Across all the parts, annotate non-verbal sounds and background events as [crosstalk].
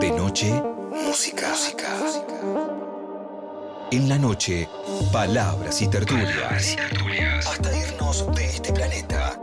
De noche, música. En la noche, palabras y tertulias. Hasta irnos de este planeta.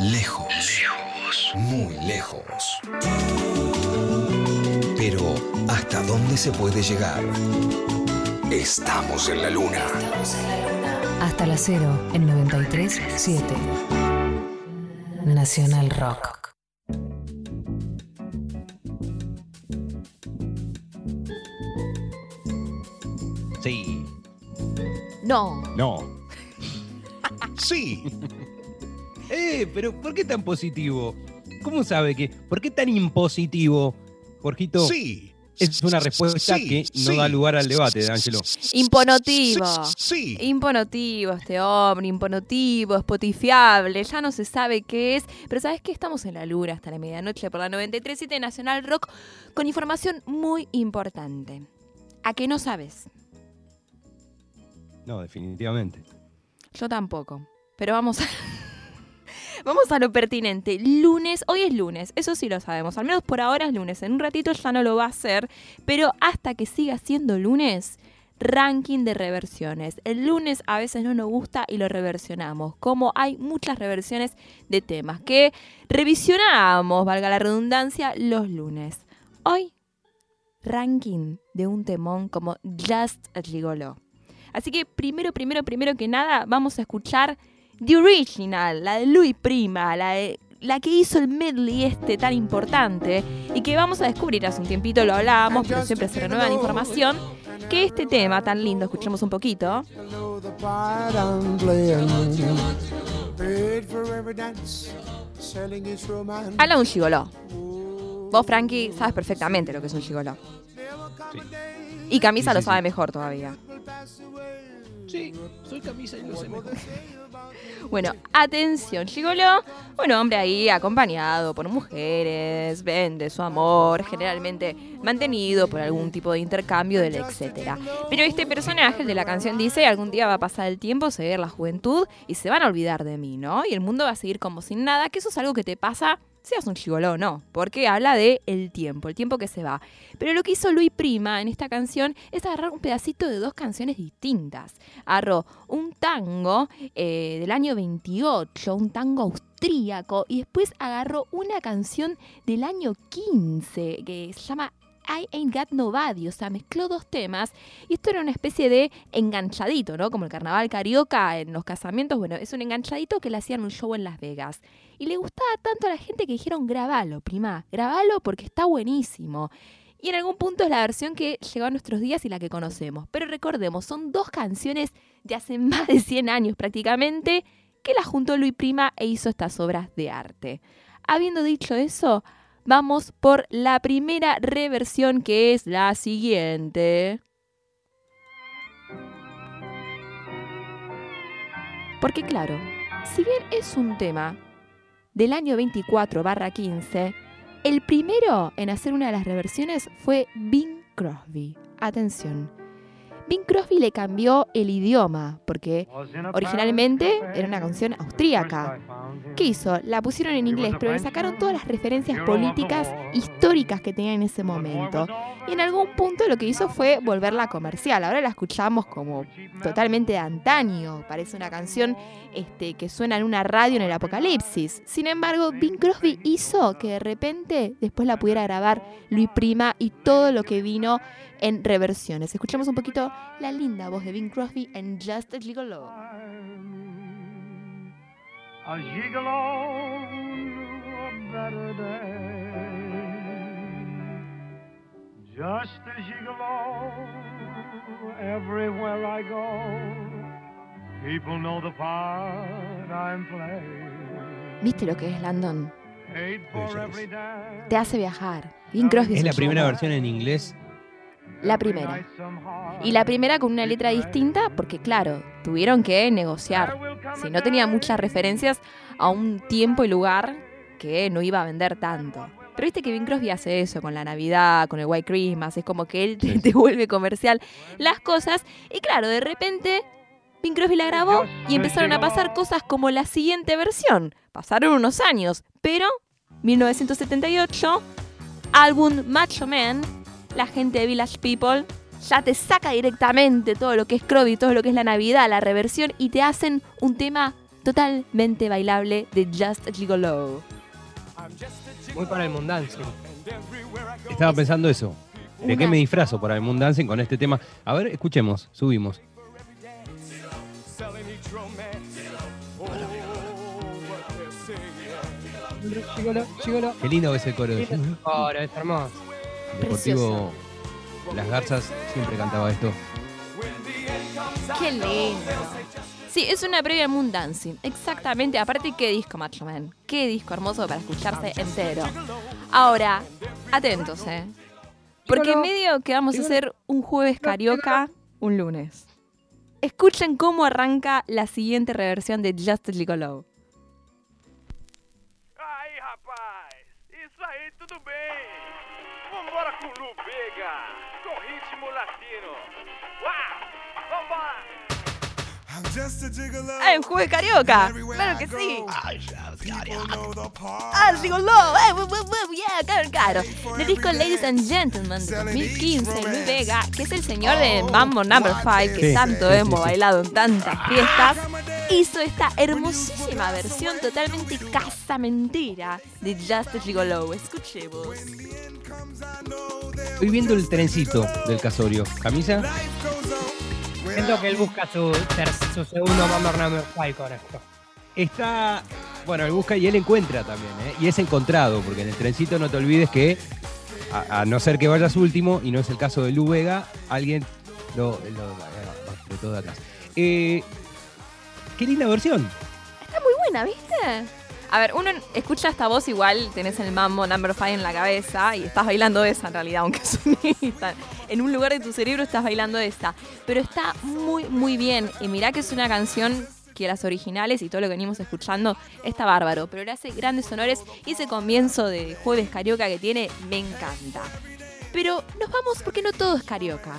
Lejos. Lejos. Muy lejos. Pero, ¿hasta dónde se puede llegar? Estamos en la luna. Hasta la cero en 93.7. Nacional Rock. Sí. No. No. [laughs] sí. Eh, pero ¿por qué tan positivo? ¿Cómo sabe que? ¿Por qué tan impositivo, Jorgito? Sí. Es una respuesta Sí, que no sí. da lugar al debate, de Ángelo. Imponotivo. Sí. Imponotivo este hombre, imponotivo, spotifiable, ya no se sabe qué es, pero sabes que estamos en la luna hasta la medianoche por la 93.7 Nacional Rock con información muy importante. ¿A qué no sabes? No, definitivamente. Yo tampoco, pero vamos a... [laughs] Vamos a lo pertinente. Lunes, hoy es lunes, eso sí lo sabemos. Al menos por ahora es lunes. En un ratito ya no lo va a ser. Pero hasta que siga siendo lunes, ranking de reversiones. El lunes a veces no nos gusta y lo reversionamos. Como hay muchas reversiones de temas que revisionamos, valga la redundancia, los lunes. Hoy, ranking de un temón como Just a Gigolo. Así que primero, primero, primero que nada, vamos a escuchar The Original, la de Louis Prima, la, de- la que hizo el medley este tan importante y que vamos a descubrir hace un tiempito, lo hablábamos, pero siempre se renueva la información, que este tema tan lindo, escuchemos un poquito, habla un gigoló. Vos, Frankie, sabes perfectamente lo que es un gigoló. Sí. Y Camisa Sí, lo sabe mejor todavía. Sí, soy camisa y lo sé mejor. Bueno, atención, Gigolo, un hombre ahí acompañado por mujeres, vende su amor, generalmente mantenido por algún tipo de intercambio del etcétera. Pero este personaje, de la canción, dice, algún día va a pasar el tiempo, se ir la juventud y se van a olvidar de mí, ¿no? Y el mundo va a seguir como sin nada, que eso es algo que te pasa seas un gigoló o no, porque habla de el tiempo, el tiempo que se va. Pero lo que hizo Luis Prima en esta canción es agarrar un pedacito de dos canciones distintas. Agarró un tango eh, del año 28, un tango austríaco, y después agarró una canción del año 15 que se llama I Ain't Got Nobody, o sea, mezcló dos temas y esto era una especie de enganchadito, ¿no? Como el carnaval carioca en los casamientos, bueno, es un enganchadito que le hacían un show en Las Vegas. Y le gustaba tanto a la gente que dijeron, grabalo, prima, grabalo porque está buenísimo. Y en algún punto es la versión que llegó a nuestros días y la que conocemos. Pero recordemos, son dos canciones de hace [laughs] más de 100 años prácticamente que las juntó Luis Prima e hizo estas obras de arte. Habiendo dicho eso, vamos por la primera reversión que es la siguiente. Porque claro, si bien es un tema del año 24 barra 15, el primero en hacer una de las reversiones fue Bing Crosby. Atención. Bing Crosby le cambió el idioma, porque originalmente era una canción austríaca. ¿Qué hizo? La pusieron en inglés, pero le sacaron todas las referencias políticas históricas que tenía en ese momento. Y en algún punto lo que hizo fue volverla comercial. Ahora la escuchamos como totalmente de antaño. Parece una canción este, que suena en una radio en el apocalipsis. Sin embargo, Bing Crosby hizo que de repente después la pudiera grabar Luis Prima y todo lo que vino en reversiones. Escuchamos un poquito la linda voz de Bing Crosby en Just a Gigolo. A gigolo knew a better day. Just a gigolo, everywhere I go, people know the part I'm playing. ¿Viste lo que es Landon? Te hace viajar. Bing Crosby Es la primera versión en inglés. La primera. Y la primera con una letra distinta porque, claro, tuvieron que negociar. Si no tenía muchas referencias a un tiempo y lugar que no iba a vender tanto. Pero viste que Bing Crosby hace eso con la Navidad, con el White Christmas, es como que él te, te vuelve comercial las cosas. Y claro, de repente Bing Crosby la grabó y empezaron a pasar cosas como la siguiente versión. Pasaron unos años, pero 1978 álbum Macho Man, la gente de Village People ya te saca directamente todo lo que es Crosby, todo lo que es la Navidad, la reversión y te hacen un tema totalmente bailable de Just Gigolo. Muy para el mundancing. Estaba pensando eso. ¿De qué me disfrazo para el Moon Dancing con este tema? A ver, escuchemos, subimos. Qué lindo que es el coro de Ahora, es hermoso. Deportivo Las Garzas siempre cantaba esto. Qué lindo. Sí, es una previa Moon Dancing. Exactamente. Aparte, qué disco, Macho Man. Qué disco hermoso para escucharse entero. Ahora, atentos, ¿eh? Porque en medio que vamos a hacer un jueves carioca, un lunes. Escuchen cómo arranca la siguiente reversión de Just Gigolo. Aí, rapaz! Isso aí, tudo bem! Vambora com Lu Vega, com ritmo latino! A gigolo. ¡Ah, un jueves carioca! ¡Claro que sí! ¡Ah, Gigolo! ¡Eh, bu- yeah, claro, claro! Del disco Ladies and Gentlemen de 2015, Luis Vega, que es el señor de Mambo Number 5, que tanto hemos bailado en tantas fiestas, hizo esta hermosísima versión totalmente casamentera de Just Gigolo. Escuchemos. Estoy viendo el trencito del casorio. ¿Camisa? Siento que él busca su, su segundo Number 5 con esto. Está. Bueno, él busca y él encuentra también, ¿eh? Y es encontrado, porque en el trencito no te olvides que, a, a no ser que vayas último, y no es el caso de Lu Vega, alguien lo. de todo atrás. Eh, qué linda versión. Está muy buena, ¿viste? A ver, uno escucha esta voz igual, tenés el mambo number 5 en la cabeza y estás bailando esa en realidad, aunque [laughs] sonista. En un lugar de tu cerebro estás bailando esa. Pero está muy, muy bien. Y mirá que es una canción que las originales y todo lo que venimos escuchando está bárbaro. Pero le hace grandes honores y ese comienzo de jueves carioca que tiene me encanta. Pero nos vamos porque no todo es carioca.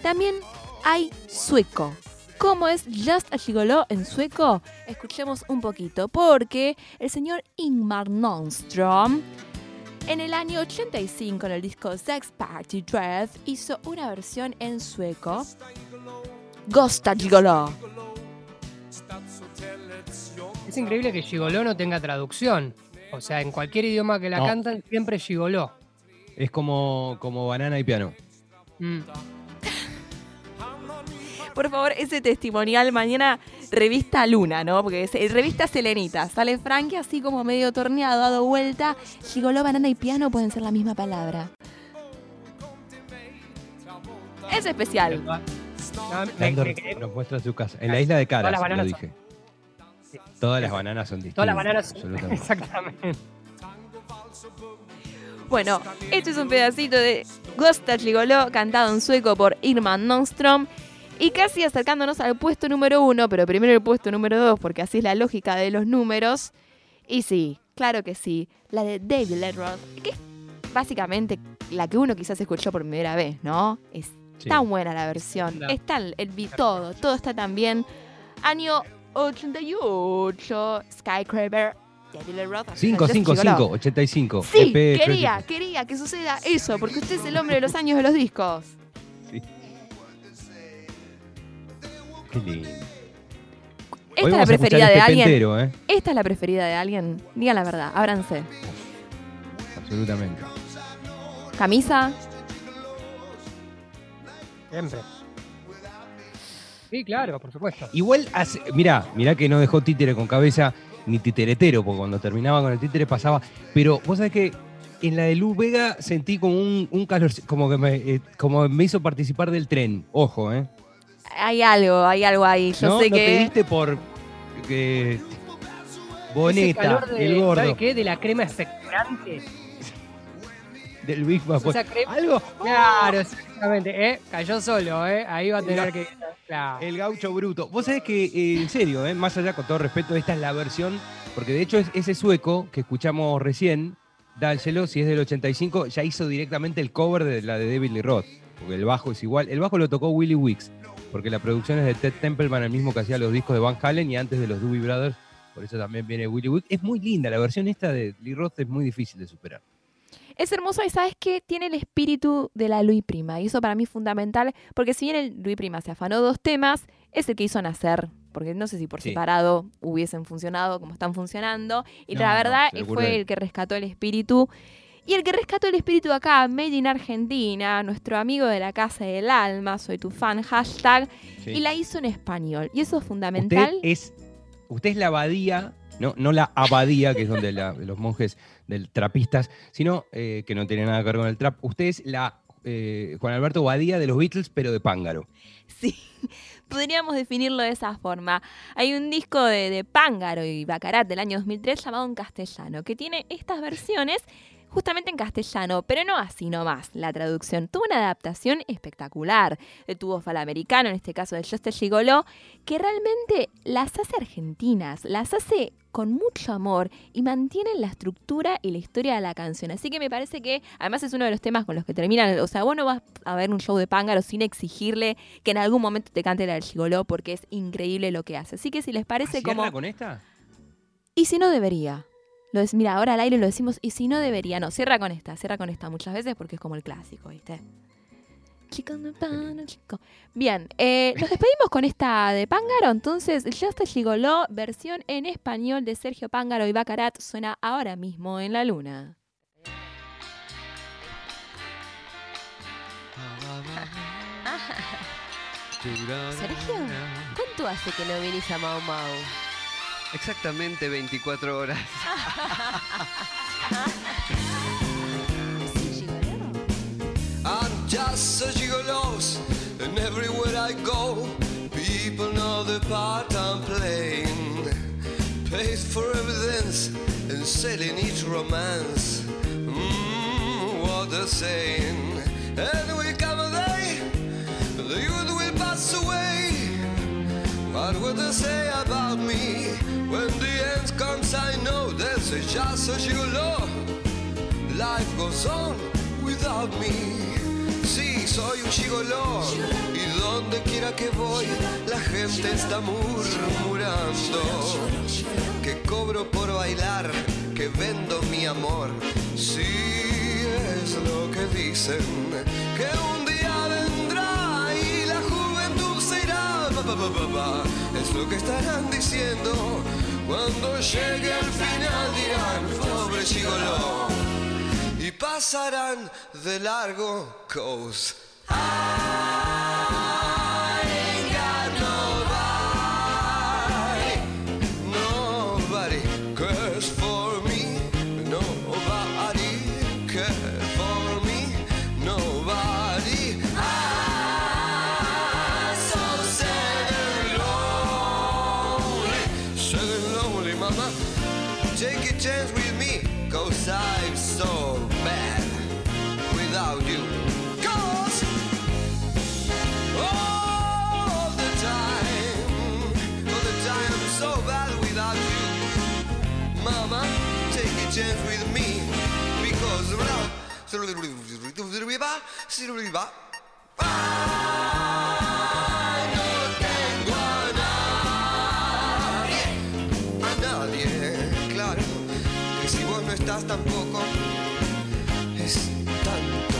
También hay sueco. ¿Cómo es Just a Gigolo en sueco? Escuchemos un poquito, porque el señor Ingmar Nonstrom en el año 85 en el disco Sex Party Dread hizo una versión en sueco. Gosta Gigolo. Es increíble que Gigoló no tenga traducción. O sea, en cualquier idioma que la No. cantan, siempre Gigoló. Es como, como banana y piano. Mm. Por favor, ese testimonial mañana revista Luna, ¿no? Porque es eh, revista Selenita. Sale Frankie así como medio torneado, dado vuelta. Gigoló, banana y piano pueden ser la misma palabra. Es especial. Dando- muestra su casa. En la isla de Todas Caras, las lo bananas dije. Sí. Todas las bananas son distintas. Todas las bananas. Absolutamente. [laughs] Exactamente. Bueno, esto es un pedacito de Gosta Gigoló cantado en sueco por Irma Nonstrom. Y casi acercándonos al puesto número uno, pero primero el puesto número dos, porque así es la lógica de los números. Y sí, claro que sí, la de David Lee Roth, que es básicamente la que uno quizás escuchó por primera vez, ¿no? Es Sí. tan buena la versión, No. está el, el beat, todo, todo está tan bien. Año 88, Skycraper, David Lee Roth. 5, Just 5, Gigolo. 5, 85. Sí, EP quería, quería que suceda eso, porque usted es el hombre de los años de los discos. Sí. Qué lindo. Esta Hoy es la preferida de alguien. pentero, ¿eh? Esta es la preferida de alguien. Digan la verdad, ábranse. Absolutamente. Camisa, Siempre. Sí, claro, por supuesto. Igual, hace, mirá, mirá que no dejó títere con cabeza ni titeretero, porque cuando terminaba con el títere pasaba. Pero vos sabés que en la de Luz Vega sentí como un, un calor, como que me, eh, como me hizo participar del tren. Ojo, ¿eh? Hay algo, hay algo ahí. Yo no sé lo que. pediste por que Boneta, de, el gordo, ¿sabe qué? De la crema expectorante. del Big crema- Algo, Claro, exactamente. ¿eh? Cayó solo, ¿eh? Ahí va a tener que. Claro. El gaucho bruto. Vos sabés que, eh, en serio, eh, más allá, con todo respeto, esta es la versión, porque de hecho es ese sueco que escuchamos recién, Dánselo, si es del 85, ya hizo directamente el cover de la de David Lee Roth, porque el bajo es igual. El bajo lo tocó Willie Wicks, porque la producción es de Ted Templeman, el mismo que hacía los discos de Van Halen y antes de los Doobie Brothers, por eso también viene Willie Wicks. Es muy linda, la versión esta de Lee Roth es muy difícil de superar. Es hermoso y sabes que tiene el espíritu de la Louis Prima. Y eso para mí es fundamental, porque si bien el Louis Prima se afanó dos temas, es el que hizo nacer. Porque no sé si por Sí. separado hubiesen funcionado como están funcionando. Y No, la verdad fue el que rescató el espíritu. Y el que rescató el espíritu acá, Made in Argentina, nuestro amigo de la Casa del Alma, soy tu fan, hashtag, Sí. y la hizo en español. Y eso es Usted fundamental. es, usted es la abadía, no, no la abadía, que es donde la- [laughs] los monjes del trapistas, sino eh, que no tiene nada que ver con el trap. Usted es la eh, Juan Alberto Badía de los Beatles, pero de Pángaro. Sí, [laughs] podríamos definirlo de esa forma. Hay un disco de, de Pángaro y Bacarat del año 2003 llamado En Castellano, que tiene estas versiones justamente en castellano, pero no así nomás. La traducción tuvo una adaptación espectacular de tu voz americano, en este caso de Just Gigolo, que realmente las hace argentinas, las hace con mucho amor y mantienen la estructura y la historia de la canción. Así que me parece que además es uno de los temas con los que terminan, o sea, vos no vas a ver un show de Pángaro sin exigirle que en algún momento te cante la del Gigoló porque es increíble lo que hace. Así que si les parece ¿Cierra como... con esta? Y si no debería. Lo des- mira, ahora al aire lo decimos, y si no debería. No, cierra con esta, cierra con esta muchas veces porque es como el clásico, ¿viste? Chico, no pan, chico. Bien, eh, nos despedimos con esta de Pángaro. Entonces, Just a Gigoló, versión en español de Sergio Pángaro y Bacarat, suena ahora mismo en la luna. [laughs] Sergio, ¿cuánto hace que no vienes a Mau Mau? Exactamente 24 horas. I'm just a gigolos, and everywhere I go, people know the part I'm playing. Pays for evidence and selling each romance. Mmm, what a saying. And will come a day, the youth will pass away. What will they say comes, I know there's a just a gigolo. Life goes on without me. Sí, soy un gigoló y donde quiera que voy, la gente está murmurando que cobro por bailar, que vendo mi amor. Sí, es lo que dicen, que un día vendrá y la juventud se irá. Es lo que estarán diciendo cuando llegue al final dirán, pobre gigoló y pasarán de largo cause cause I'm so bad without you. Cause all the time, all the time I'm so bad without you. Mama, take a chance with me, because Si vos no estás tampoco, es tanto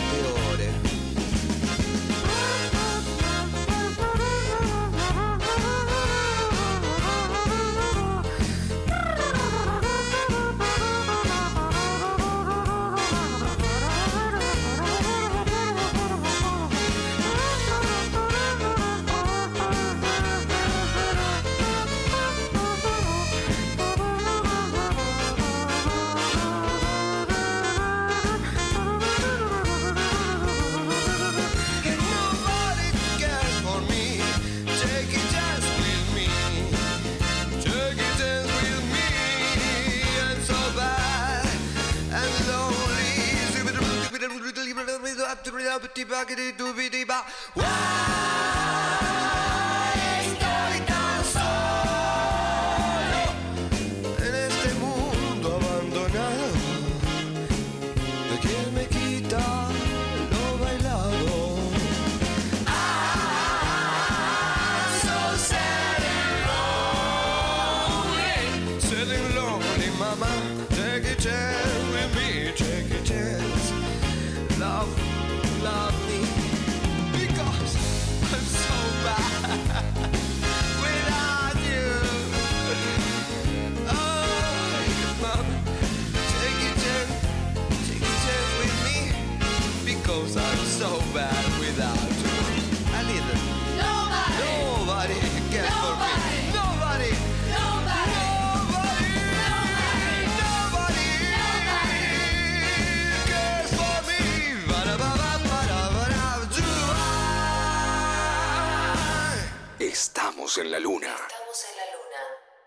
boogity doobity bop. En la luna.